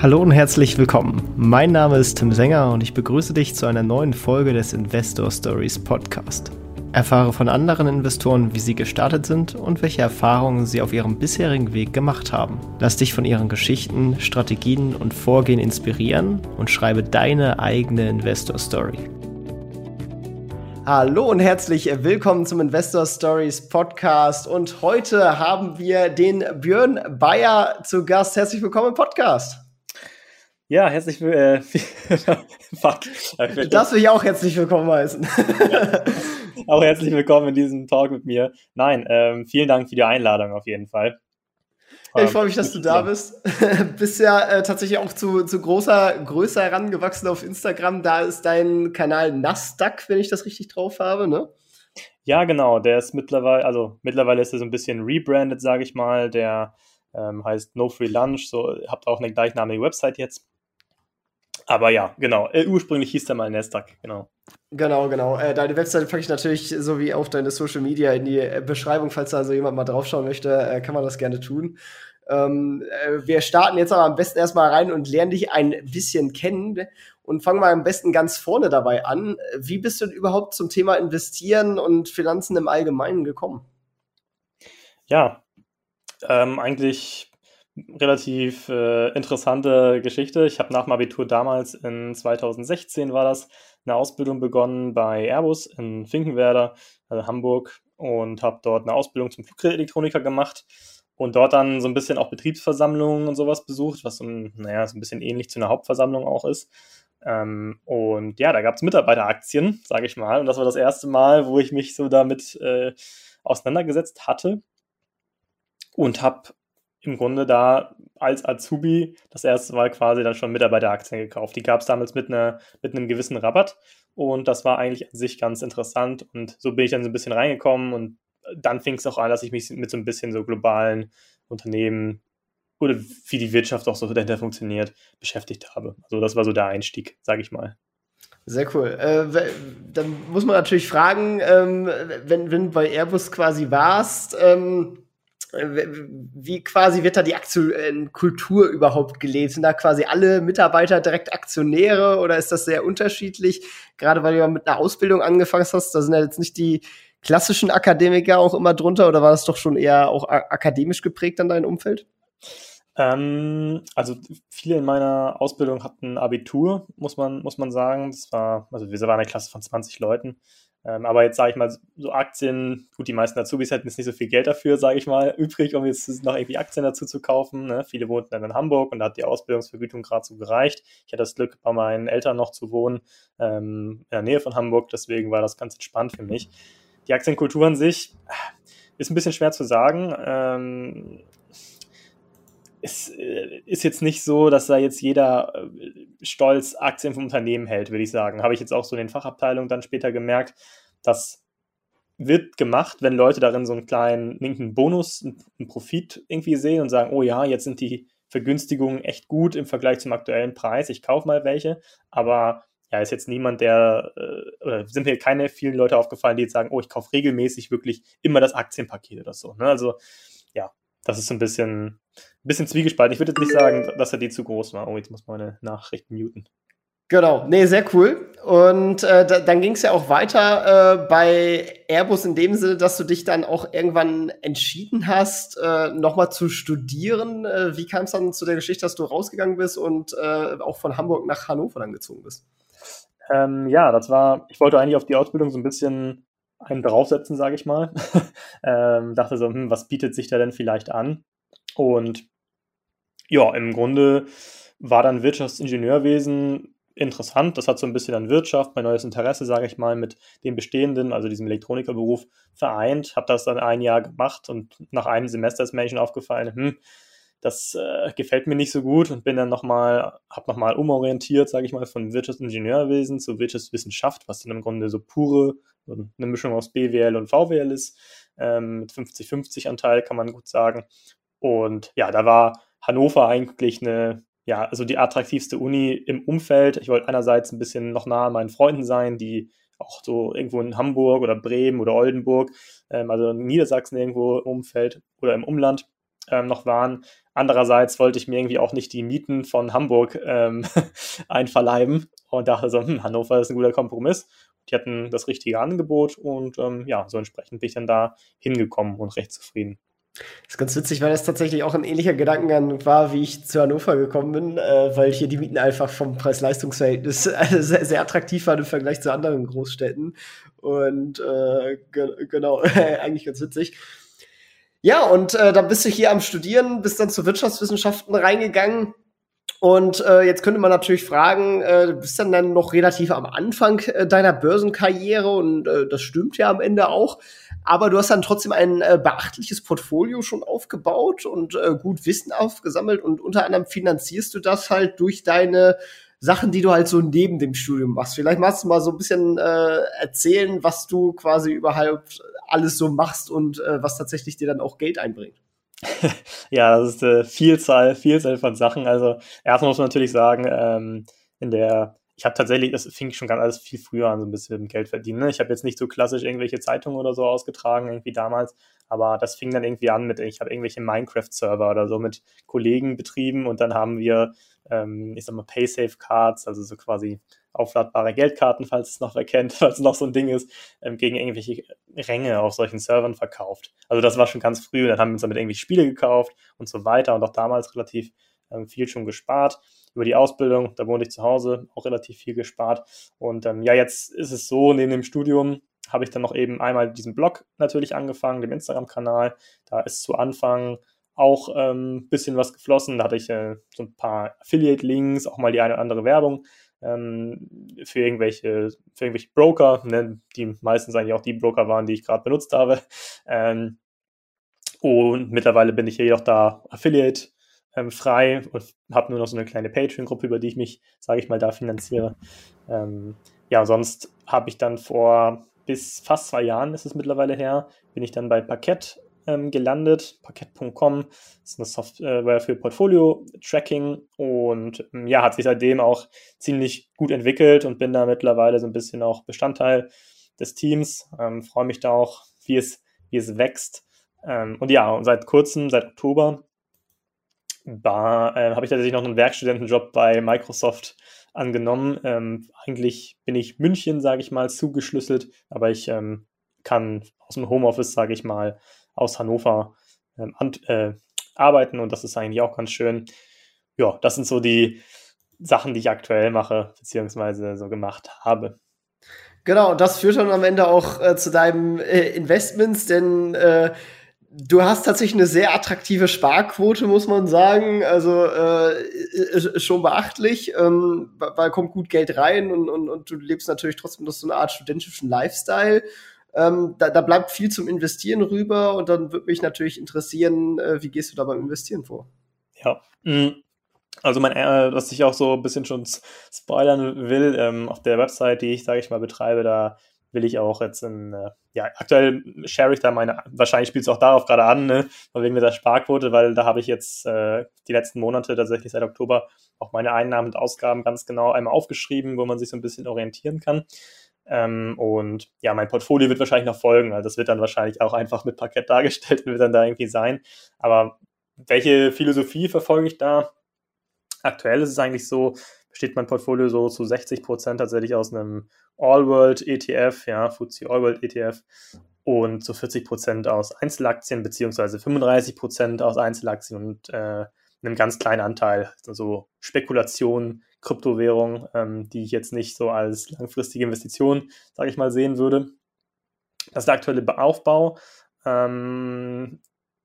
Hallo und herzlich willkommen. Mein Name ist Tim Sänger und ich begrüße dich zu einer neuen Folge des Investor Stories Podcast. Erfahre von anderen Investoren, wie sie gestartet sind und welche Erfahrungen sie auf ihrem bisherigen Weg gemacht haben. Lass dich von ihren Geschichten, Strategien und Vorgehen inspirieren und schreibe deine eigene Investor Story. Hallo und herzlich willkommen zum Investor Stories Podcast. Und heute haben wir den Björn Bayer zu Gast. Herzlich willkommen im Podcast. Ja, herzlich willkommen. Äh, fuck. Du darfst mich auch herzlich willkommen heißen. ja, auch herzlich willkommen in diesem Talk mit mir. Nein, ähm, vielen Dank für die Einladung auf jeden Fall. Ich freue mich, dass du da bist. bist ja äh, tatsächlich auch zu, zu großer Größe herangewachsen auf Instagram. Da ist dein Kanal Nasdaq, wenn ich das richtig drauf habe, ne? Ja, genau. Der ist mittlerweile, also mittlerweile ist er so ein bisschen rebranded, sage ich mal. Der ähm, heißt No Free Lunch. So habt auch eine gleichnamige Website jetzt. Aber ja, genau. Äh, ursprünglich hieß der mal Nasdaq, genau. Genau, genau. Äh, deine Webseite packe ich natürlich so wie auch deine Social Media in die äh, Beschreibung, falls da also jemand mal draufschauen möchte, äh, kann man das gerne tun. Ähm, äh, wir starten jetzt aber am besten erstmal rein und lernen dich ein bisschen kennen und fangen mal am besten ganz vorne dabei an. Wie bist du denn überhaupt zum Thema Investieren und Finanzen im Allgemeinen gekommen? Ja, ähm, eigentlich relativ äh, interessante Geschichte. Ich habe nach dem Abitur damals in 2016 war das eine Ausbildung begonnen bei Airbus in Finkenwerder, also Hamburg, und habe dort eine Ausbildung zum Fluggerätelektroniker gemacht und dort dann so ein bisschen auch Betriebsversammlungen und sowas besucht, was so ein, naja, so ein bisschen ähnlich zu einer Hauptversammlung auch ist. Ähm, und ja, da gab es Mitarbeiteraktien, sage ich mal. Und das war das erste Mal, wo ich mich so damit äh, auseinandergesetzt hatte und habe im Grunde da als Azubi das erste Mal quasi dann schon Mitarbeiteraktien gekauft. Die gab es damals mit, einer, mit einem gewissen Rabatt und das war eigentlich an sich ganz interessant und so bin ich dann so ein bisschen reingekommen und dann fing es auch an, dass ich mich mit so ein bisschen so globalen Unternehmen oder wie die Wirtschaft auch so dahinter funktioniert, beschäftigt habe. Also das war so der Einstieg, sage ich mal. Sehr cool. Äh, dann muss man natürlich fragen, ähm, wenn, wenn bei Airbus quasi warst, ähm, wie quasi wird da die aktuelle Kultur überhaupt gelebt? Sind da quasi alle Mitarbeiter direkt Aktionäre oder ist das sehr unterschiedlich? Gerade weil du ja mit einer Ausbildung angefangen hast, da sind ja jetzt nicht die klassischen Akademiker auch immer drunter oder war das doch schon eher auch akademisch geprägt an dein Umfeld? Ähm, also viele in meiner Ausbildung hatten Abitur, muss man, muss man sagen. Das war, also wir waren eine Klasse von 20 Leuten. Ähm, aber jetzt sage ich mal, so Aktien, gut, die meisten Azubis hätten jetzt nicht so viel Geld dafür, sage ich mal, übrig, um jetzt noch irgendwie Aktien dazu zu kaufen. Ne? Viele wohnten dann in Hamburg und da hat die Ausbildungsvergütung gerade so gereicht. Ich hatte das Glück, bei meinen Eltern noch zu wohnen, ähm, in der Nähe von Hamburg, deswegen war das ganz entspannt für mich. Die Aktienkultur an sich ist ein bisschen schwer zu sagen. Ähm, es äh, ist jetzt nicht so, dass da jetzt jeder äh, stolz Aktien vom Unternehmen hält, würde ich sagen. Habe ich jetzt auch so in den Fachabteilungen dann später gemerkt. Das wird gemacht, wenn Leute darin so einen kleinen linken Bonus, einen Profit irgendwie sehen und sagen, oh ja, jetzt sind die Vergünstigungen echt gut im Vergleich zum aktuellen Preis, ich kaufe mal welche. Aber ja, ist jetzt niemand, der, äh, oder sind mir keine vielen Leute aufgefallen, die jetzt sagen, oh, ich kaufe regelmäßig wirklich immer das Aktienpaket oder so. Ne? Also ja, das ist so ein bisschen, ein bisschen zwiegespalten. Ich würde jetzt nicht sagen, dass er die zu groß war. Oh, jetzt muss meine Nachrichten muten. Genau, nee, sehr cool. Und äh, da, dann ging es ja auch weiter äh, bei Airbus in dem Sinne, dass du dich dann auch irgendwann entschieden hast, äh, nochmal zu studieren. Äh, wie kam es dann zu der Geschichte, dass du rausgegangen bist und äh, auch von Hamburg nach Hannover dann gezogen bist? Ähm, ja, das war, ich wollte eigentlich auf die Ausbildung so ein bisschen einen draufsetzen, sage ich mal. ähm, dachte so, hm, was bietet sich da denn vielleicht an? Und ja, im Grunde war dann Wirtschaftsingenieurwesen interessant. Das hat so ein bisschen an Wirtschaft, mein neues Interesse, sage ich mal, mit dem bestehenden, also diesem Elektronikerberuf vereint. Habe das dann ein Jahr gemacht und nach einem Semester ist mir schon aufgefallen, hm, das äh, gefällt mir nicht so gut und bin dann nochmal, habe nochmal umorientiert, sage ich mal, von Wirtschaftsingenieurwesen zu Wirtschaftswissenschaft, was dann im Grunde so pure eine Mischung aus BWL und VWL ist, ähm, mit 50-50 Anteil, kann man gut sagen. Und ja, da war Hannover eigentlich eine, ja, also die attraktivste Uni im Umfeld. Ich wollte einerseits ein bisschen noch nah an meinen Freunden sein, die auch so irgendwo in Hamburg oder Bremen oder Oldenburg, ähm, also in Niedersachsen irgendwo im Umfeld oder im Umland ähm, noch waren. Andererseits wollte ich mir irgendwie auch nicht die Mieten von Hamburg ähm, einverleiben und dachte so, hm, Hannover ist ein guter Kompromiss. Die hatten das richtige Angebot und ähm, ja, so entsprechend bin ich dann da hingekommen und recht zufrieden. Das ist ganz witzig, weil das tatsächlich auch ein ähnlicher Gedankengang war, wie ich zu Hannover gekommen bin, äh, weil hier die Mieten einfach vom Preis-Leistungs-Verhältnis äh, sehr, sehr, attraktiv waren im Vergleich zu anderen Großstädten. Und äh, ge genau, eigentlich ganz witzig. Ja, und äh, dann bist du hier am Studieren, bist dann zu Wirtschaftswissenschaften reingegangen. Und äh, jetzt könnte man natürlich fragen, äh, du bist dann, dann noch relativ am Anfang äh, deiner Börsenkarriere und äh, das stimmt ja am Ende auch. Aber du hast dann trotzdem ein äh, beachtliches Portfolio schon aufgebaut und äh, gut Wissen aufgesammelt und unter anderem finanzierst du das halt durch deine Sachen, die du halt so neben dem Studium machst. Vielleicht magst du mal so ein bisschen äh, erzählen, was du quasi überhaupt alles so machst und äh, was tatsächlich dir dann auch Geld einbringt. ja, das ist eine Vielzahl, Vielzahl von Sachen. Also erstmal muss man natürlich sagen, ähm, in der ich habe tatsächlich, das fing schon ganz alles viel früher an, so ein bisschen mit dem Geld verdienen. Ne? Ich habe jetzt nicht so klassisch irgendwelche Zeitungen oder so ausgetragen, irgendwie damals, aber das fing dann irgendwie an mit, ich habe irgendwelche Minecraft-Server oder so mit Kollegen betrieben und dann haben wir, ähm, ich sag mal, Paysafe-Cards, also so quasi aufladbare Geldkarten, falls es noch wer kennt, falls es noch so ein Ding ist, ähm, gegen irgendwelche Ränge auf solchen Servern verkauft. Also das war schon ganz früh und dann haben wir uns damit irgendwie Spiele gekauft und so weiter und auch damals relativ ähm, viel schon gespart über die Ausbildung. Da wohnte ich zu Hause, auch relativ viel gespart. Und ähm, ja, jetzt ist es so, neben dem Studium habe ich dann noch eben einmal diesen Blog natürlich angefangen, dem Instagram-Kanal. Da ist zu Anfang auch ein ähm, bisschen was geflossen. Da hatte ich äh, so ein paar Affiliate-Links, auch mal die eine oder andere Werbung ähm, für, irgendwelche, für irgendwelche Broker, ne, die meistens eigentlich auch die Broker waren, die ich gerade benutzt habe. Ähm, und mittlerweile bin ich jedoch da Affiliate ähm, frei und habe nur noch so eine kleine Patreon-Gruppe, über die ich mich, sage ich mal, da finanziere. Ähm, ja, sonst habe ich dann vor bis fast zwei Jahren ist es mittlerweile her, bin ich dann bei Parkett ähm, gelandet. Parkett.com ist eine Software für Portfolio-Tracking und ähm, ja, hat sich seitdem auch ziemlich gut entwickelt und bin da mittlerweile so ein bisschen auch Bestandteil des Teams. Ähm, Freue mich da auch, wie es, wie es wächst. Ähm, und ja, und seit kurzem, seit Oktober, äh, habe ich tatsächlich noch einen Werkstudentenjob bei Microsoft angenommen. Ähm, eigentlich bin ich München, sage ich mal, zugeschlüsselt, aber ich ähm, kann aus dem Homeoffice, sage ich mal, aus Hannover ähm, äh, arbeiten und das ist eigentlich auch ganz schön. Ja, das sind so die Sachen, die ich aktuell mache, beziehungsweise so gemacht habe. Genau, und das führt dann am Ende auch äh, zu deinem äh, Investments, denn äh, du hast tatsächlich eine sehr attraktive Sparquote, muss man sagen. Also äh, schon beachtlich, ähm, weil kommt gut Geld rein und, und, und du lebst natürlich trotzdem noch so eine Art studentischen Lifestyle. Ähm, da, da bleibt viel zum Investieren rüber und dann würde mich natürlich interessieren, äh, wie gehst du da beim Investieren vor? Ja, mm. also mein, äh, was ich auch so ein bisschen schon spoilern will, ähm, auf der Website, die ich, sage ich mal, betreibe, da will ich auch jetzt in, äh, ja, aktuell share ich da meine, wahrscheinlich spielt es auch darauf gerade an, ne, wegen der Sparquote, weil da habe ich jetzt äh, die letzten Monate, tatsächlich seit Oktober, auch meine Einnahmen und Ausgaben ganz genau einmal aufgeschrieben, wo man sich so ein bisschen orientieren kann. Ähm, und ja, mein Portfolio wird wahrscheinlich noch folgen, also das wird dann wahrscheinlich auch einfach mit Parkett dargestellt, wird dann da irgendwie sein. Aber welche Philosophie verfolge ich da? Aktuell ist es eigentlich so, besteht mein Portfolio so zu 60 Prozent tatsächlich aus einem All-World ETF, ja, FTSE All-World ETF und zu 40 Prozent aus Einzelaktien beziehungsweise 35 Prozent aus Einzelaktien und äh, einem ganz kleinen Anteil, also Spekulation, Kryptowährung, ähm, die ich jetzt nicht so als langfristige Investition, sage ich mal, sehen würde. Das ist der aktuelle Aufbau. Ähm,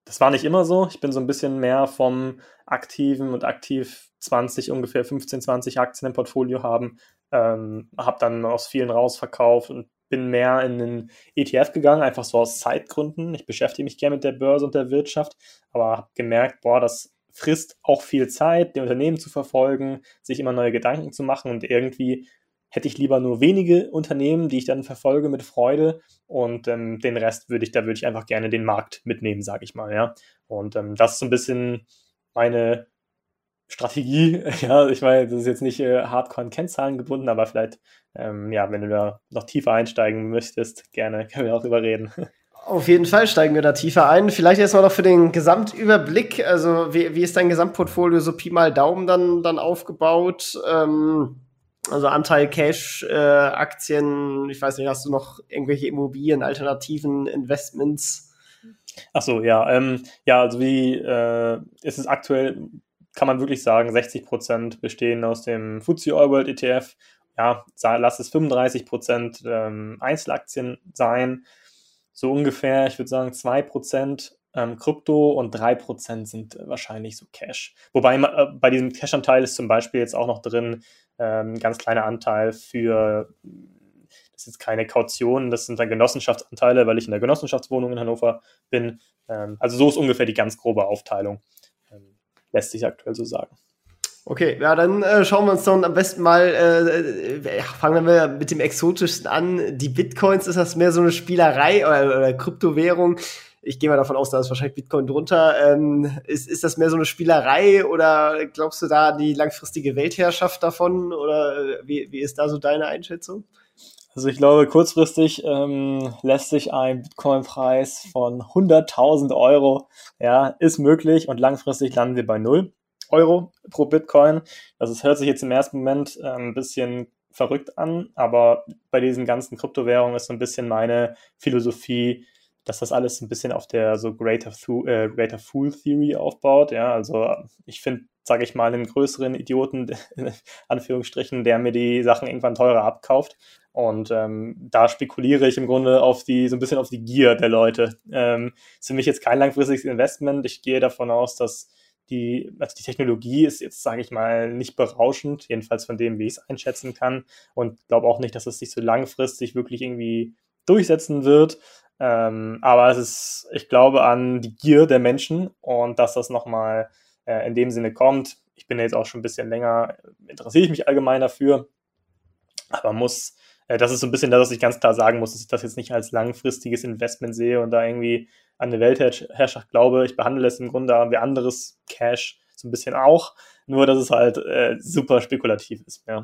das war nicht immer so. Ich bin so ein bisschen mehr vom aktiven und aktiv 20, ungefähr 15, 20 Aktien im Portfolio haben. Ähm, habe dann aus vielen rausverkauft und bin mehr in den ETF gegangen, einfach so aus Zeitgründen. Ich beschäftige mich gerne mit der Börse und der Wirtschaft, aber habe gemerkt, boah, das frisst auch viel Zeit, die Unternehmen zu verfolgen, sich immer neue Gedanken zu machen und irgendwie hätte ich lieber nur wenige Unternehmen, die ich dann verfolge mit Freude und ähm, den Rest würde ich, da würde ich einfach gerne den Markt mitnehmen, sage ich mal, ja. Und ähm, das ist so ein bisschen meine Strategie. Ja, ich meine, das ist jetzt nicht äh, hardcore an Kennzahlen gebunden, aber vielleicht, ähm, ja, wenn du da noch tiefer einsteigen möchtest, gerne können wir auch drüber reden. Auf jeden Fall steigen wir da tiefer ein. Vielleicht erstmal noch für den Gesamtüberblick. Also, wie, wie ist dein Gesamtportfolio so Pi mal Daumen dann, dann aufgebaut? Ähm, also Anteil Cash, äh, Aktien, ich weiß nicht, hast du noch irgendwelche Immobilien, alternativen Investments? Ach so, ja. Ähm, ja, also wie äh, ist es aktuell, kann man wirklich sagen, 60 Prozent bestehen aus dem FTSE All World ETF. Ja, lass es 35 Prozent ähm, Einzelaktien sein so ungefähr, ich würde sagen, 2% ähm, Krypto und 3% sind wahrscheinlich so Cash. Wobei äh, bei diesem Cash-Anteil ist zum Beispiel jetzt auch noch drin ähm, ganz kleiner Anteil für, das ist jetzt keine Kaution, das sind dann Genossenschaftsanteile, weil ich in der Genossenschaftswohnung in Hannover bin. Ähm, also so ist ungefähr die ganz grobe Aufteilung, lässt sich aktuell so sagen. Okay, ja, dann äh, schauen wir uns dann am besten mal, äh, äh, fangen wir mit dem exotischsten an. Die Bitcoins, ist das mehr so eine Spielerei oder, oder Kryptowährung? Ich gehe mal davon aus, da ist wahrscheinlich Bitcoin drunter. Ähm, ist, ist das mehr so eine Spielerei oder glaubst du da die langfristige Weltherrschaft davon? Oder äh, wie, wie ist da so deine Einschätzung? Also ich glaube, kurzfristig ähm, lässt sich ein Bitcoin-Preis von 100.000 Euro, ja, ist möglich und langfristig landen wir bei null. Euro pro Bitcoin. Das ist, hört sich jetzt im ersten Moment äh, ein bisschen verrückt an, aber bei diesen ganzen Kryptowährungen ist so ein bisschen meine Philosophie, dass das alles ein bisschen auf der so Greater, äh, Greater Fool Theory aufbaut. Ja, also ich finde, sage ich mal, einen größeren Idioten, in Anführungsstrichen, der mir die Sachen irgendwann teurer abkauft. Und ähm, da spekuliere ich im Grunde auf die, so ein bisschen auf die Gier der Leute. Ähm, ist für mich jetzt kein langfristiges Investment. Ich gehe davon aus, dass die, also die Technologie ist jetzt, sage ich mal, nicht berauschend, jedenfalls von dem, wie ich es einschätzen kann. Und glaube auch nicht, dass es sich so langfristig wirklich irgendwie durchsetzen wird. Ähm, aber es ist, ich glaube an die Gier der Menschen und dass das nochmal äh, in dem Sinne kommt. Ich bin jetzt auch schon ein bisschen länger, interessiere ich mich allgemein dafür, aber muss, äh, das ist so ein bisschen das, was ich ganz klar sagen muss, dass ich das jetzt nicht als langfristiges Investment sehe und da irgendwie an eine Weltherrschaft glaube. Ich behandle es im Grunde wie anderes Cash so ein bisschen auch, nur dass es halt äh, super spekulativ ist. Ja.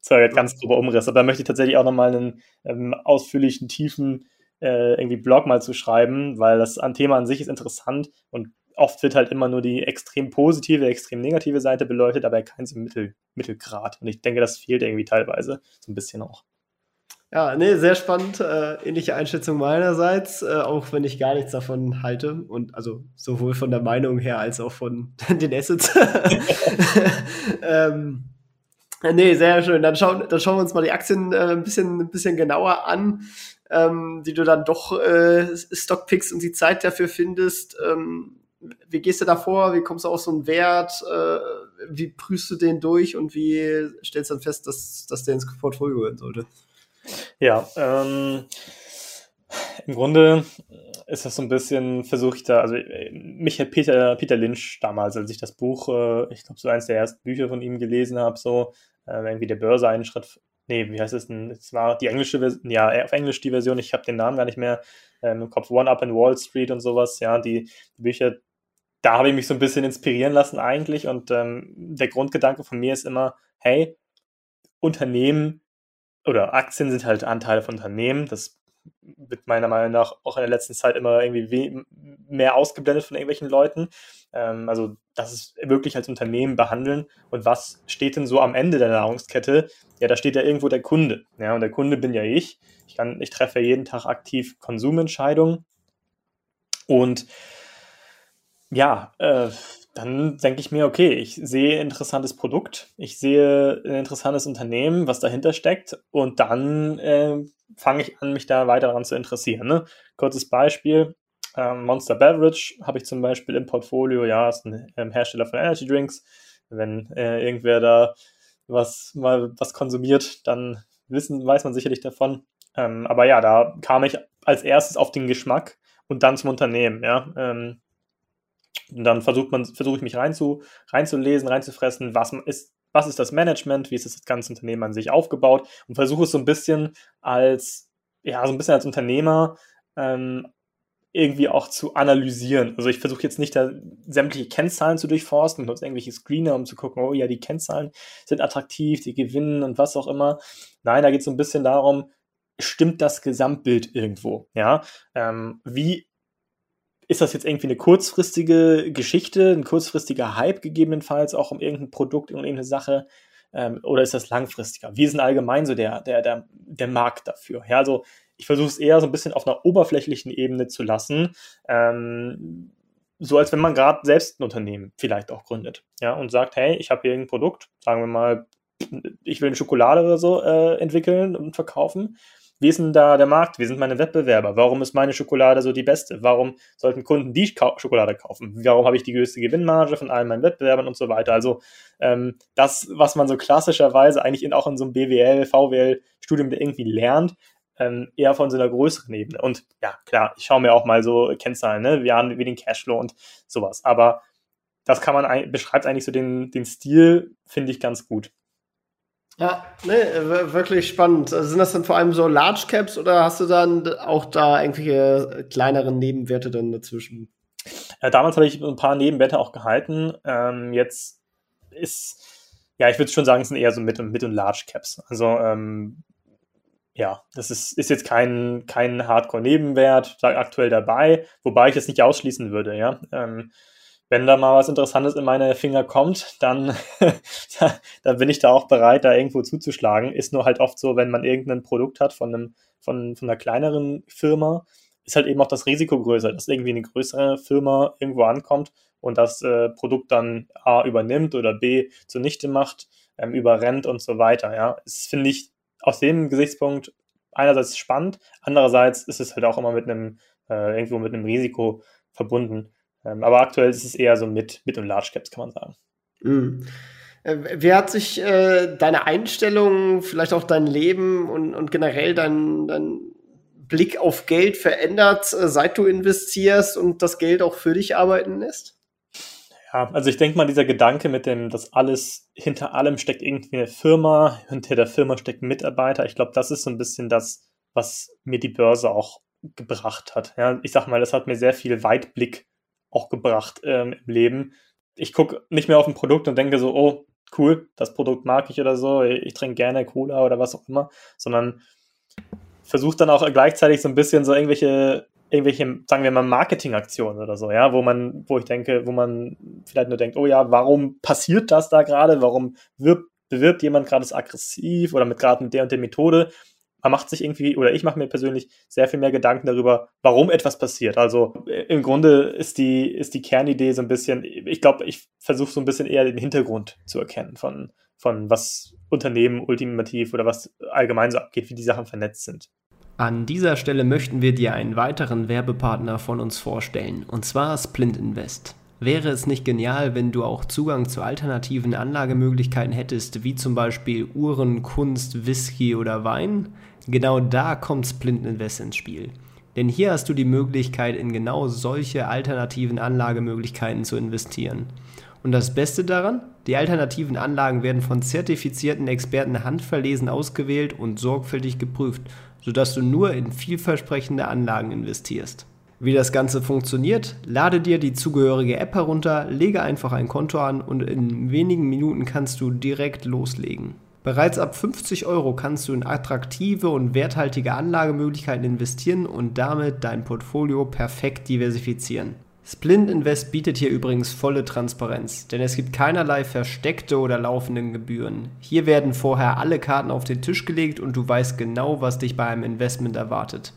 Das war jetzt ganz grober Umriss, aber da möchte ich tatsächlich auch nochmal einen ähm, ausführlichen, tiefen äh, irgendwie Blog mal zu schreiben, weil das an Thema an sich ist interessant und oft wird halt immer nur die extrem positive, extrem negative Seite beleuchtet, aber kein so Mittel, Mittelgrad. Und ich denke, das fehlt irgendwie teilweise so ein bisschen auch. Ja, nee, sehr spannend. Äh, ähnliche Einschätzung meinerseits, äh, auch wenn ich gar nichts davon halte. Und also sowohl von der Meinung her als auch von den Assets. ähm, nee, sehr schön. Dann schauen, dann schauen wir uns mal die Aktien äh, ein, bisschen, ein bisschen genauer an, ähm, die du dann doch äh, Stockpicks und die Zeit dafür findest. Ähm, wie gehst du da vor? Wie kommst du auf so einen Wert? Äh, wie prüfst du den durch und wie stellst du dann fest, dass, dass der ins Portfolio gehören sollte? Ja, ähm, im Grunde ist das so ein bisschen, versuche ich da, also mich hat Peter, Peter Lynch damals, als ich das Buch, äh, ich glaube, so eins der ersten Bücher von ihm gelesen habe, so äh, irgendwie der Börse einen Schritt, nee, wie heißt es denn? Es war die englische Version, ja, auf Englisch die Version, ich habe den Namen gar nicht mehr ähm, im Kopf, One Up in Wall Street und sowas, ja, die, die Bücher, da habe ich mich so ein bisschen inspirieren lassen eigentlich und ähm, der Grundgedanke von mir ist immer, hey, Unternehmen oder Aktien sind halt Anteile von Unternehmen. Das wird meiner Meinung nach auch in der letzten Zeit immer irgendwie mehr ausgeblendet von irgendwelchen Leuten. Ähm, also das ist wirklich als Unternehmen behandeln. Und was steht denn so am Ende der Nahrungskette? Ja, da steht ja irgendwo der Kunde. Ja, und der Kunde bin ja ich. Ich, kann, ich treffe jeden Tag aktiv Konsumentscheidungen. Und ja, äh, dann denke ich mir, okay, ich sehe ein interessantes Produkt, ich sehe ein interessantes Unternehmen, was dahinter steckt und dann äh, fange ich an, mich da weiter daran zu interessieren. Ne? Kurzes Beispiel, ähm, Monster Beverage habe ich zum Beispiel im Portfolio, ja, ist ein ähm, Hersteller von Energy Drinks. Wenn äh, irgendwer da was mal was konsumiert, dann wissen, weiß man sicherlich davon. Ähm, aber ja, da kam ich als erstes auf den Geschmack und dann zum Unternehmen, ja. Ähm, und dann versucht man, versuche ich mich reinzu, reinzulesen, reinzufressen, was ist, was ist das Management, wie ist das ganze Unternehmen an sich aufgebaut und versuche es so ein bisschen als, ja, so ein bisschen als Unternehmer ähm, irgendwie auch zu analysieren. Also ich versuche jetzt nicht da sämtliche Kennzahlen zu durchforsten und nutze irgendwelche Screener, um zu gucken, oh ja, die Kennzahlen sind attraktiv, die gewinnen und was auch immer. Nein, da geht es so ein bisschen darum, stimmt das Gesamtbild irgendwo? Ja, ähm, wie ist das jetzt irgendwie eine kurzfristige Geschichte, ein kurzfristiger Hype gegebenenfalls auch um irgendein Produkt, um irgendeine Sache? Ähm, oder ist das langfristiger? Wie ist denn allgemein so der, der, der, der Markt dafür? Ja, also ich versuche es eher so ein bisschen auf einer oberflächlichen Ebene zu lassen. Ähm, so als wenn man gerade selbst ein Unternehmen vielleicht auch gründet, ja, und sagt, hey, ich habe hier ein Produkt, sagen wir mal, ich will eine Schokolade oder so äh, entwickeln und verkaufen wie ist denn da der Markt? Wie sind meine Wettbewerber? Warum ist meine Schokolade so die beste? Warum sollten Kunden die Schokolade kaufen? Warum habe ich die größte Gewinnmarge von allen meinen Wettbewerbern und so weiter? Also ähm, das, was man so klassischerweise eigentlich in, auch in so einem BWL, VWL-Studium irgendwie lernt, ähm, eher von so einer größeren Ebene. Und ja, klar, ich schaue mir auch mal so Kennzahlen, ne? Wir haben wie den Cashflow und sowas. Aber das kann man, beschreibt eigentlich so den, den Stil, finde ich ganz gut. Ja, ne, wirklich spannend. Also sind das dann vor allem so Large Caps oder hast du dann auch da irgendwelche kleineren Nebenwerte dann dazwischen? Ja, damals habe ich ein paar Nebenwerte auch gehalten. Ähm, jetzt ist, ja, ich würde schon sagen, es sind eher so Mid- und, Mid und Large Caps. Also, ähm, ja, das ist, ist jetzt kein, kein Hardcore-Nebenwert, aktuell dabei, wobei ich das nicht ausschließen würde, ja. Ähm, wenn da mal was Interessantes in meine Finger kommt, dann, dann bin ich da auch bereit, da irgendwo zuzuschlagen. Ist nur halt oft so, wenn man irgendein Produkt hat von, einem, von, von einer kleineren Firma, ist halt eben auch das Risiko größer, dass irgendwie eine größere Firma irgendwo ankommt und das äh, Produkt dann A übernimmt oder B zunichte macht, ähm, überrennt und so weiter. Ja, das finde ich aus dem Gesichtspunkt einerseits spannend, andererseits ist es halt auch immer mit einem äh, irgendwo mit einem Risiko verbunden. Ähm, aber aktuell ist es eher so mit, mit und Large Caps, kann man sagen. Mhm. Äh, wie hat sich äh, deine Einstellung, vielleicht auch dein Leben und, und generell dein, dein Blick auf Geld verändert, äh, seit du investierst und das Geld auch für dich arbeiten lässt? Ja, also ich denke mal, dieser Gedanke mit dem, dass alles hinter allem steckt irgendwie eine Firma, hinter der Firma steckt ein Mitarbeiter. Ich glaube, das ist so ein bisschen das, was mir die Börse auch gebracht hat. Ja, ich sag mal, das hat mir sehr viel Weitblick auch gebracht ähm, im Leben. Ich gucke nicht mehr auf ein Produkt und denke so, oh, cool, das Produkt mag ich oder so, ich trinke gerne Cola oder was auch immer, sondern versuche dann auch gleichzeitig so ein bisschen so irgendwelche, irgendwelche, sagen wir mal, Marketingaktionen oder so, ja, wo man, wo ich denke, wo man vielleicht nur denkt, oh ja, warum passiert das da gerade? Warum wirbt, bewirbt jemand gerade aggressiv oder mit gerade der und der Methode? Man macht sich irgendwie, oder ich mache mir persönlich sehr viel mehr Gedanken darüber, warum etwas passiert. Also äh, im Grunde ist die, ist die Kernidee so ein bisschen, ich glaube, ich versuche so ein bisschen eher den Hintergrund zu erkennen von, von was Unternehmen ultimativ oder was allgemein so abgeht, wie die Sachen vernetzt sind. An dieser Stelle möchten wir dir einen weiteren Werbepartner von uns vorstellen, und zwar Splint Invest. Wäre es nicht genial, wenn du auch Zugang zu alternativen Anlagemöglichkeiten hättest, wie zum Beispiel Uhren, Kunst, Whisky oder Wein? Genau da kommt Splint Invest ins Spiel. Denn hier hast du die Möglichkeit, in genau solche alternativen Anlagemöglichkeiten zu investieren. Und das Beste daran, die alternativen Anlagen werden von zertifizierten Experten handverlesen ausgewählt und sorgfältig geprüft, sodass du nur in vielversprechende Anlagen investierst. Wie das Ganze funktioniert, lade dir die zugehörige App herunter, lege einfach ein Konto an und in wenigen Minuten kannst du direkt loslegen. Bereits ab 50 Euro kannst du in attraktive und werthaltige Anlagemöglichkeiten investieren und damit dein Portfolio perfekt diversifizieren. Splint Invest bietet hier übrigens volle Transparenz, denn es gibt keinerlei versteckte oder laufenden Gebühren. Hier werden vorher alle Karten auf den Tisch gelegt und du weißt genau, was dich bei einem Investment erwartet.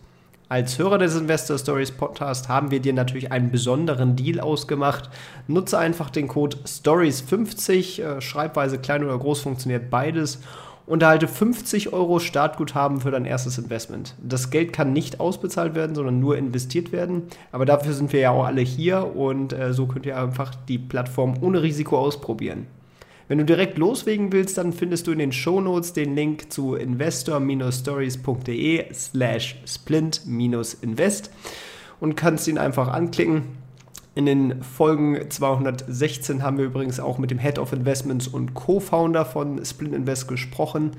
Als Hörer des Investor Stories Podcast haben wir dir natürlich einen besonderen Deal ausgemacht. Nutze einfach den Code Stories50, äh, Schreibweise klein oder groß funktioniert beides und erhalte 50 Euro Startguthaben für dein erstes Investment. Das Geld kann nicht ausbezahlt werden, sondern nur investiert werden. Aber dafür sind wir ja auch alle hier und äh, so könnt ihr einfach die Plattform ohne Risiko ausprobieren. Wenn du direkt loslegen willst, dann findest du in den Shownotes den Link zu investor-stories.de slash splint-invest und kannst ihn einfach anklicken. In den Folgen 216 haben wir übrigens auch mit dem Head of Investments und Co-Founder von Splint Invest gesprochen.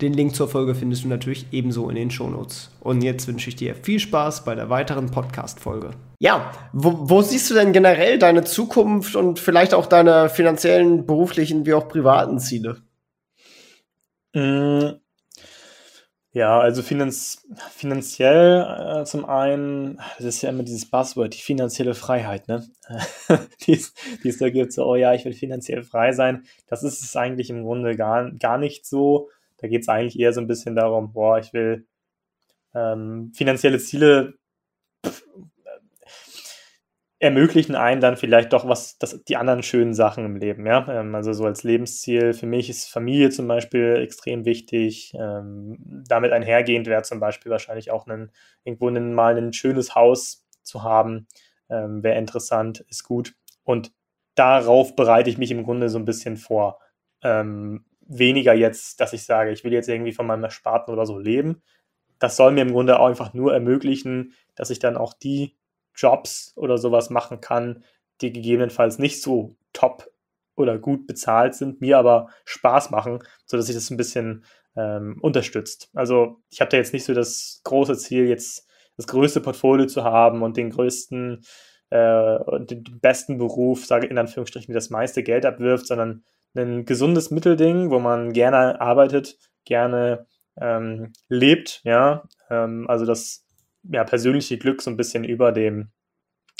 Den Link zur Folge findest du natürlich ebenso in den Shownotes. Und jetzt wünsche ich dir viel Spaß bei der weiteren Podcast-Folge. Ja, wo, wo siehst du denn generell deine Zukunft und vielleicht auch deine finanziellen, beruflichen wie auch privaten Ziele? Mm. Ja, also finanz finanziell äh, zum einen, das ist ja immer dieses Buzzword, die finanzielle Freiheit, ne? die es da gibt, so, oh ja, ich will finanziell frei sein. Das ist es eigentlich im Grunde gar, gar nicht so. Da geht es eigentlich eher so ein bisschen darum, boah, ich will ähm, finanzielle Ziele ermöglichen einen dann vielleicht doch was, das, die anderen schönen Sachen im Leben, ja. Ähm, also so als Lebensziel, für mich ist Familie zum Beispiel extrem wichtig. Ähm, damit einhergehend wäre zum Beispiel wahrscheinlich auch ein, irgendwo ein, mal ein schönes Haus zu haben, ähm, wäre interessant, ist gut. Und darauf bereite ich mich im Grunde so ein bisschen vor. Weniger jetzt, dass ich sage, ich will jetzt irgendwie von meinem Ersparten oder so leben. Das soll mir im Grunde auch einfach nur ermöglichen, dass ich dann auch die Jobs oder sowas machen kann, die gegebenenfalls nicht so top oder gut bezahlt sind, mir aber Spaß machen, sodass sich das ein bisschen ähm, unterstützt. Also ich habe da jetzt nicht so das große Ziel, jetzt das größte Portfolio zu haben und den größten äh, und den besten Beruf, sage in Anführungsstrichen, der das meiste Geld abwirft, sondern ein gesundes Mittelding, wo man gerne arbeitet, gerne ähm, lebt, ja, ähm, also das ja, persönliche Glück so ein bisschen über dem,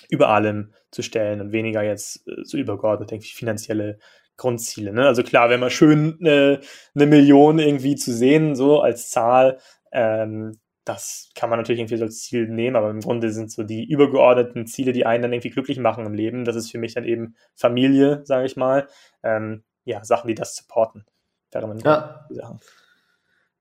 über allem zu stellen und weniger jetzt äh, so übergeordnet, denke ich, finanzielle Grundziele. Ne? Also klar, wäre mal schön, eine, eine Million irgendwie zu sehen, so als Zahl. Ähm, das kann man natürlich irgendwie so als Ziel nehmen, aber im Grunde sind so die übergeordneten Ziele, die einen dann irgendwie glücklich machen im Leben. Das ist für mich dann eben Familie, sage ich mal. Ähm, ja, Sachen, die das supporten. Wäre ja. Sachen.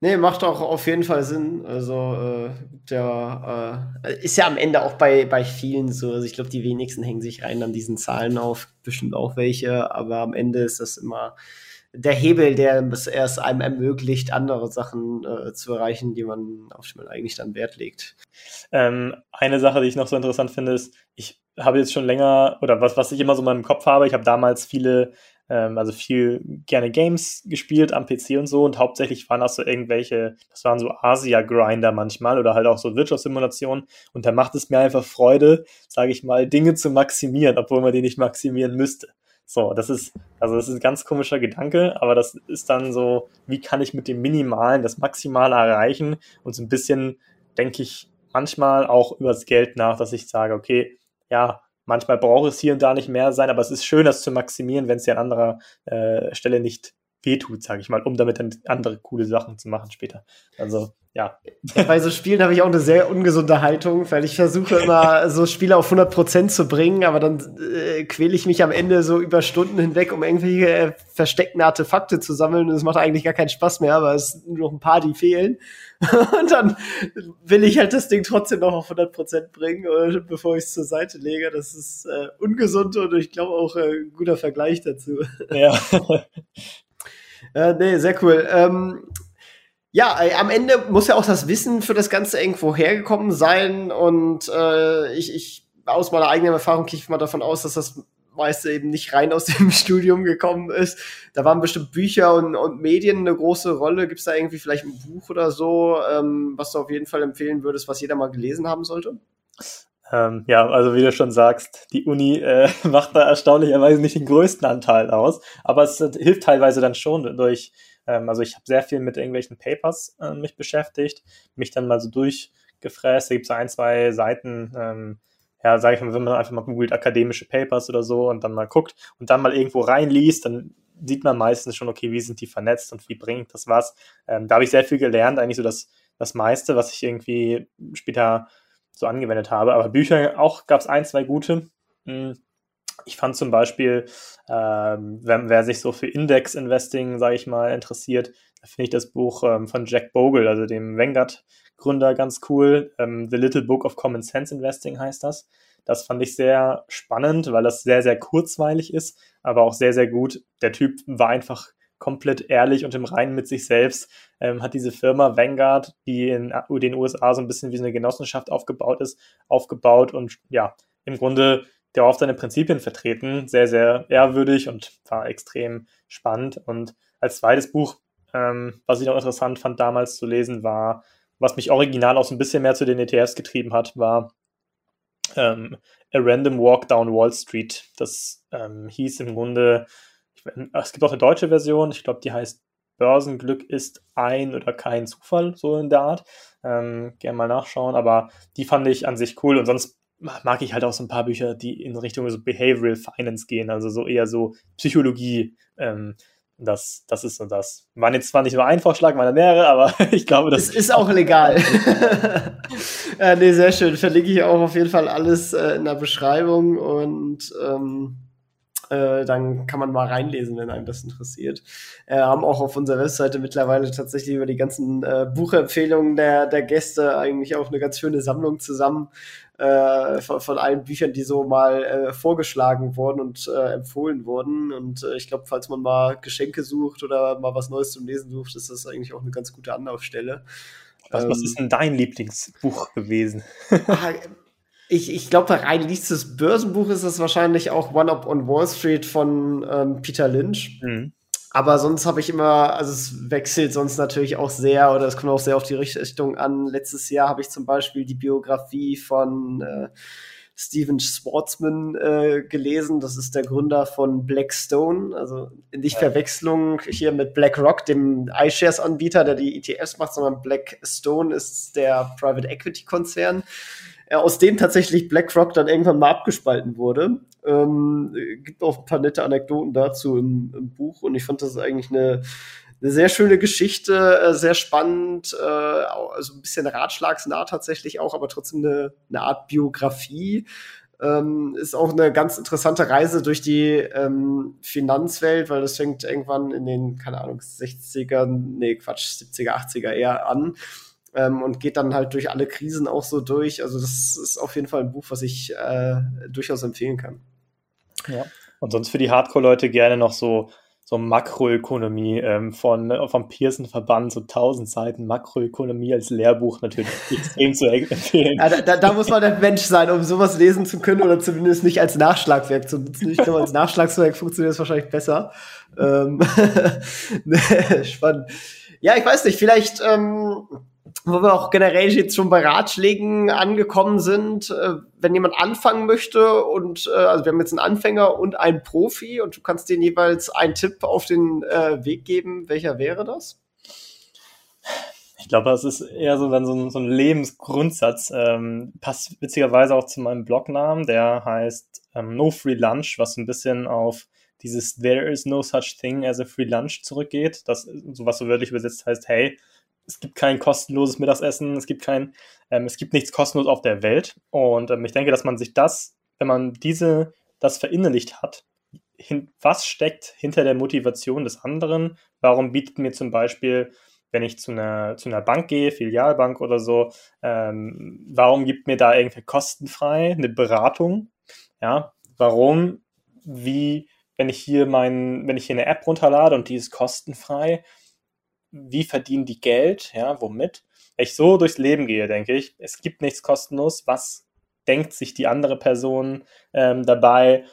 Nee, macht auch auf jeden Fall Sinn. Also, äh, der äh, ist ja am Ende auch bei, bei vielen so. Also, ich glaube, die wenigsten hängen sich rein an diesen Zahlen auf, bestimmt auch welche, aber am Ende ist das immer der Hebel, der es einem ermöglicht, andere Sachen äh, zu erreichen, die man, auf die man eigentlich dann Wert legt. Ähm, eine Sache, die ich noch so interessant finde, ist, ich habe jetzt schon länger, oder was, was ich immer so in meinem Kopf habe, ich habe damals viele ähm, also viel gerne Games gespielt am PC und so. Und hauptsächlich waren das so irgendwelche, das waren so Asia-Grinder manchmal oder halt auch so Wirtschaftssimulationen. Und da macht es mir einfach Freude, sage ich mal, Dinge zu maximieren, obwohl man die nicht maximieren müsste. So, das ist, also das ist ein ganz komischer Gedanke, aber das ist dann so, wie kann ich mit dem Minimalen das Maximale erreichen? Und so ein bisschen, denke ich, manchmal auch übers Geld nach, dass ich sage, okay, ja, Manchmal braucht es hier und da nicht mehr sein, aber es ist schön, das zu maximieren, wenn es ja an anderer äh, Stelle nicht wehtut, sage ich mal, um damit dann andere coole Sachen zu machen später. Also ja. Bei so Spielen habe ich auch eine sehr ungesunde Haltung, weil ich versuche immer so Spiele auf 100% zu bringen, aber dann äh, quäle ich mich am Ende so über Stunden hinweg, um irgendwelche äh, versteckten Artefakte zu sammeln und es macht eigentlich gar keinen Spaß mehr, aber es sind nur noch ein paar, die fehlen. und dann will ich halt das Ding trotzdem noch auf 100% bringen, äh, bevor ich es zur Seite lege. Das ist äh, ungesund und ich glaube auch äh, ein guter Vergleich dazu. Ja. äh, nee, sehr cool. Ähm, ja, äh, am Ende muss ja auch das Wissen für das Ganze irgendwo hergekommen sein. Und äh, ich, ich, aus meiner eigenen Erfahrung gehe ich mal davon aus, dass das meiste eben nicht rein aus dem Studium gekommen ist. Da waren bestimmt Bücher und, und Medien eine große Rolle. Gibt es da irgendwie vielleicht ein Buch oder so, ähm, was du auf jeden Fall empfehlen würdest, was jeder mal gelesen haben sollte? Ähm, ja, also wie du schon sagst, die Uni äh, macht da erstaunlicherweise nicht den größten Anteil aus, aber es hilft teilweise dann schon durch ähm, also ich habe sehr viel mit irgendwelchen Papers äh, mich beschäftigt, mich dann mal so durchgefräst. Da gibt es ein, zwei Seiten, ähm, ja, sage ich mal, wenn man einfach mal googelt, akademische Papers oder so und dann mal guckt und dann mal irgendwo reinliest, dann sieht man meistens schon, okay, wie sind die vernetzt und wie bringt das was. Ähm, da habe ich sehr viel gelernt, eigentlich so das, das meiste, was ich irgendwie später so angewendet habe. Aber Bücher auch gab es ein, zwei gute. Hm ich fand zum Beispiel, ähm, wer, wer, sich so für Index-Investing, sage ich mal, interessiert, da finde ich das Buch ähm, von Jack Bogle, also dem Vanguard-Gründer, ganz cool. Ähm, The Little Book of Common Sense Investing heißt das. Das fand ich sehr spannend, weil das sehr, sehr kurzweilig ist, aber auch sehr, sehr gut. Der Typ war einfach komplett ehrlich und im Reinen mit sich selbst, ähm, hat diese Firma Vanguard, die in den USA so ein bisschen wie eine Genossenschaft aufgebaut ist, aufgebaut und ja, im Grunde der oft seine Prinzipien vertreten, sehr, sehr ehrwürdig und war extrem spannend. Und als zweites Buch, ähm, was ich noch interessant fand damals zu lesen, war, was mich original auch so ein bisschen mehr zu den ETFs getrieben hat, war ähm, A Random Walk Down Wall Street. Das ähm, hieß im Grunde, ich, es gibt auch eine deutsche Version, ich glaube, die heißt Börsenglück ist ein oder kein Zufall, so in der Art. Ähm, gerne mal nachschauen, aber die fand ich an sich cool und sonst mag ich halt auch so ein paar Bücher, die in Richtung so Behavioral Finance gehen, also so eher so Psychologie. Ähm, das, das ist so das. Waren jetzt zwar nicht nur ein Vorschlag, waren mehrere, aber ich glaube, das es ist auch legal. äh, nee, sehr schön. Verlinke ich auch auf jeden Fall alles äh, in der Beschreibung und ähm, äh, dann kann man mal reinlesen, wenn einem das interessiert. Äh, haben auch auf unserer Webseite mittlerweile tatsächlich über die ganzen äh, Buchempfehlungen der, der Gäste eigentlich auch eine ganz schöne Sammlung zusammen äh, von, von, allen Büchern, die so mal äh, vorgeschlagen wurden und empfohlen wurden. Und ich glaube, falls man mal Geschenke sucht oder mal was Neues zum Lesen sucht, ist das eigentlich auch eine ganz gute Anlaufstelle. Was, ähm, was ist denn dein Lieblingsbuch gewesen? Ich, ich glaube, rein liestes Börsenbuch ist es wahrscheinlich auch One Up on Wall Street von ähm, Peter Lynch. Mhm. Aber sonst habe ich immer, also es wechselt sonst natürlich auch sehr oder es kommt auch sehr auf die Richtung an. Letztes Jahr habe ich zum Beispiel die Biografie von äh, Steven Schwartzman äh, gelesen. Das ist der Gründer von Blackstone. Also nicht Verwechslung hier mit BlackRock, dem iShares-Anbieter, der die ETFs macht, sondern Blackstone ist der Private Equity-Konzern aus dem tatsächlich BlackRock dann irgendwann mal abgespalten wurde. Ähm, gibt auch ein paar nette Anekdoten dazu im, im Buch und ich fand das eigentlich eine, eine sehr schöne Geschichte, äh, sehr spannend, äh, also ein bisschen ratschlagsnah tatsächlich auch, aber trotzdem eine, eine Art Biografie. Ähm, ist auch eine ganz interessante Reise durch die ähm, Finanzwelt, weil das fängt irgendwann in den, keine Ahnung, 60er, nee, Quatsch, 70er, 80er eher an ähm, und geht dann halt durch alle Krisen auch so durch. Also das ist auf jeden Fall ein Buch, was ich äh, durchaus empfehlen kann. Ja. Und sonst für die Hardcore-Leute gerne noch so so Makroökonomie ähm, von vom Pearson Verband, so 1000 Seiten Makroökonomie als Lehrbuch natürlich extrem zu empfehlen. Ja, da, da, muss man ein Mensch sein, um sowas lesen zu können oder zumindest nicht als Nachschlagwerk zu nutzen. Ich glaube, als Nachschlagswerk funktioniert es wahrscheinlich besser. Ähm, spannend. Ja, ich weiß nicht, vielleicht ähm, wo wir auch generell jetzt schon bei Ratschlägen angekommen sind, äh, wenn jemand anfangen möchte und äh, also wir haben jetzt einen Anfänger und einen Profi und du kannst denen jeweils einen Tipp auf den äh, Weg geben, welcher wäre das? Ich glaube, das ist eher so dann so ein, so ein Lebensgrundsatz. Ähm, passt witzigerweise auch zu meinem Blognamen, der heißt ähm, No Free Lunch, was ein bisschen auf dieses There is no such thing as a free lunch zurückgeht. Das was so wörtlich übersetzt heißt, hey, es gibt kein kostenloses Mittagessen, es gibt kein, ähm, es gibt nichts kostenlos auf der Welt. Und ähm, ich denke, dass man sich das, wenn man diese, das verinnerlicht hat, hin, was steckt hinter der Motivation des anderen? Warum bietet mir zum Beispiel, wenn ich zu einer, zu einer Bank gehe, Filialbank oder so, ähm, warum gibt mir da irgendwie kostenfrei eine Beratung? Ja, warum, wie, wenn ich hier mein, wenn ich hier eine App runterlade und die ist kostenfrei, wie verdienen die Geld, ja, womit. Wenn ich so durchs Leben gehe, denke ich, es gibt nichts kostenlos, was denkt sich die andere Person ähm, dabei?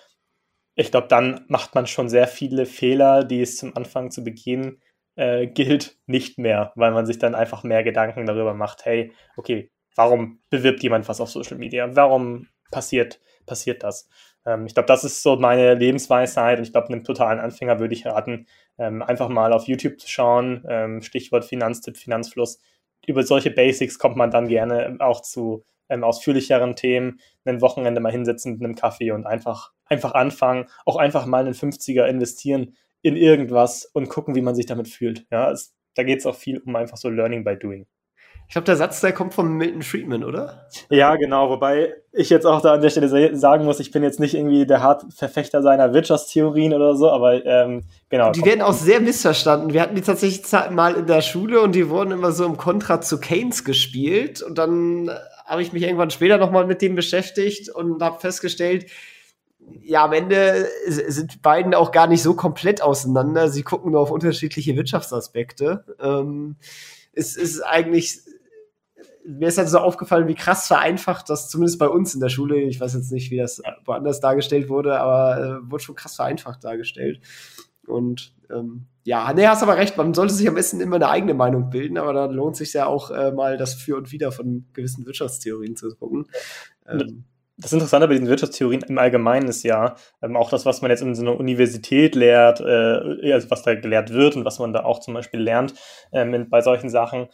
Ich glaube, dann macht man schon sehr viele Fehler, die es zum Anfang zu begehen äh, gilt, nicht mehr, weil man sich dann einfach mehr Gedanken darüber macht, hey, okay, warum bewirbt jemand was auf Social Media? Warum passiert, passiert das? Ähm, ich glaube, das ist so meine Lebensweisheit und ich glaube, einem totalen Anfänger würde ich raten, ähm, einfach mal auf YouTube zu schauen, ähm, Stichwort Finanztipp, Finanzfluss. Über solche Basics kommt man dann gerne auch zu ähm, ausführlicheren Themen, ein Wochenende mal hinsetzen mit einem Kaffee und einfach, einfach anfangen, auch einfach mal einen 50er investieren in irgendwas und gucken, wie man sich damit fühlt. Ja, es, da geht es auch viel um einfach so Learning by Doing. Ich glaube, der Satz, der kommt von Milton Friedman, oder? Ja, genau. Wobei ich jetzt auch da an der Stelle sagen muss, ich bin jetzt nicht irgendwie der Hartverfechter seiner Wirtschaftstheorien oder so, aber ähm, genau. Die werden auch sehr missverstanden. Wir hatten die tatsächlich mal in der Schule und die wurden immer so im Kontra zu Keynes gespielt. Und dann habe ich mich irgendwann später nochmal mit dem beschäftigt und habe festgestellt, ja, am Ende sind beiden auch gar nicht so komplett auseinander. Sie gucken nur auf unterschiedliche Wirtschaftsaspekte. Ähm, es ist eigentlich mir ist halt so aufgefallen, wie krass vereinfacht das zumindest bei uns in der Schule, ich weiß jetzt nicht, wie das woanders dargestellt wurde, aber äh, wurde schon krass vereinfacht dargestellt. Und ähm, ja, nee, hast aber recht, man sollte sich am besten immer eine eigene Meinung bilden, aber da lohnt sich ja auch äh, mal das Für und Wider von gewissen Wirtschaftstheorien zu gucken. Ähm, das Interessante bei diesen Wirtschaftstheorien im Allgemeinen ist ja, ähm, auch das, was man jetzt in so einer Universität lehrt, äh, also was da gelehrt wird und was man da auch zum Beispiel lernt ähm, bei solchen Sachen,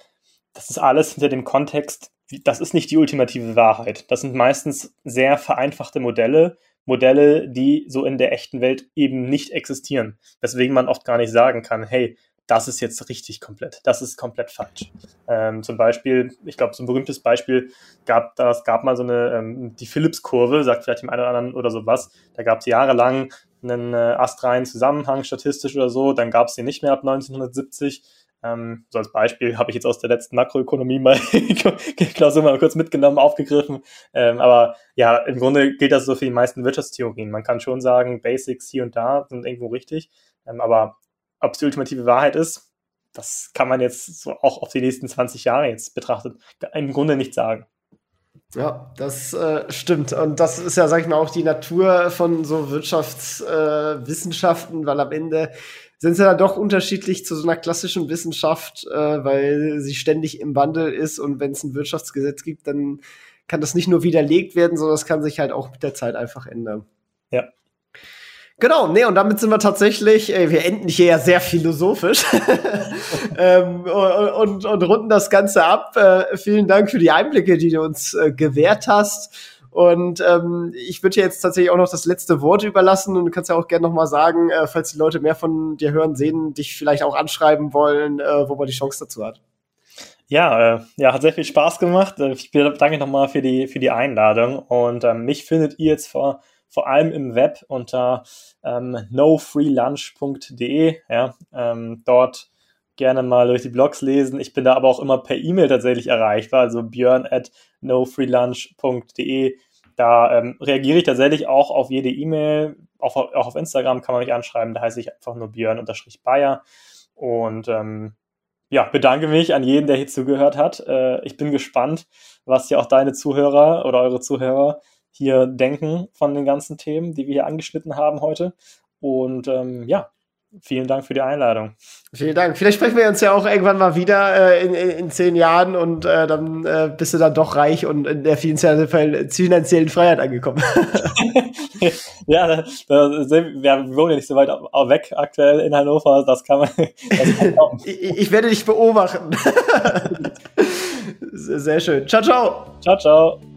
das ist alles hinter dem Kontext, das ist nicht die ultimative Wahrheit. Das sind meistens sehr vereinfachte Modelle, Modelle, die so in der echten Welt eben nicht existieren. Weswegen man oft gar nicht sagen kann, hey, das ist jetzt richtig komplett, das ist komplett falsch. Ähm, zum Beispiel, ich glaube, so ein berühmtes Beispiel gab, das gab mal so eine, ähm, die Phillips-Kurve, sagt vielleicht dem einen oder anderen oder sowas, da gab es jahrelang einen äh, astreinen Zusammenhang statistisch oder so, dann gab es den nicht mehr ab 1970. Ähm, so als Beispiel habe ich jetzt aus der letzten Makroökonomie mal Klausur mal kurz mitgenommen, aufgegriffen. Ähm, aber ja, im Grunde gilt das so für die meisten Wirtschaftstheorien. Man kann schon sagen, Basics hier und da sind irgendwo richtig. Ähm, aber ob es die ultimative Wahrheit ist, das kann man jetzt so auch auf die nächsten 20 Jahre jetzt betrachtet im Grunde nicht sagen. Ja, das äh, stimmt. Und das ist ja, sag ich mal, auch die Natur von so Wirtschaftswissenschaften, äh, weil am Ende sind sie dann doch unterschiedlich zu so einer klassischen Wissenschaft, äh, weil sie ständig im Wandel ist und wenn es ein Wirtschaftsgesetz gibt, dann kann das nicht nur widerlegt werden, sondern es kann sich halt auch mit der Zeit einfach ändern. Ja, Genau, nee, und damit sind wir tatsächlich, äh, wir enden hier ja sehr philosophisch ähm, und, und, und, runden das Ganze ab. Äh, vielen Dank für die Einblicke, die du uns äh, gewährt hast. Und ähm, ich würde dir jetzt tatsächlich auch noch das letzte Wort überlassen und du kannst ja auch gerne noch mal sagen, äh, falls die Leute mehr von dir hören, sehen, dich vielleicht auch anschreiben wollen, äh, wo man die Chance dazu hat. Ja, äh, ja, hat sehr viel Spaß gemacht. Äh, ich bedanke nochmal für die, für die Einladung und ähm, mich findet ihr jetzt vor vor allem im Web unter ähm, nofreelunch.de. Ja, ähm, dort gerne mal durch die Blogs lesen. Ich bin da aber auch immer per E-Mail tatsächlich erreichbar, also björn at nofreelunch.de. Da ähm, reagiere ich tatsächlich auch auf jede E-Mail. Auch, auch auf Instagram kann man mich anschreiben, da heiße ich einfach nur björn-bayer. Und ähm, ja, bedanke mich an jeden, der hier zugehört hat. Äh, ich bin gespannt, was ja auch deine Zuhörer oder eure Zuhörer hier denken von den ganzen Themen, die wir hier angeschnitten haben heute. Und ähm, ja, vielen Dank für die Einladung. Vielen Dank. Vielleicht sprechen wir uns ja auch irgendwann mal wieder äh, in, in, zehn Jahren und äh, dann äh, bist du dann doch reich und in der finanziellen, finanziellen Freiheit angekommen. ja, da, da, wir wohnen ja nicht so weit weg aktuell in Hannover, das kann man. Das kann ich, ich werde dich beobachten. Sehr schön. Ciao, ciao. Ciao, ciao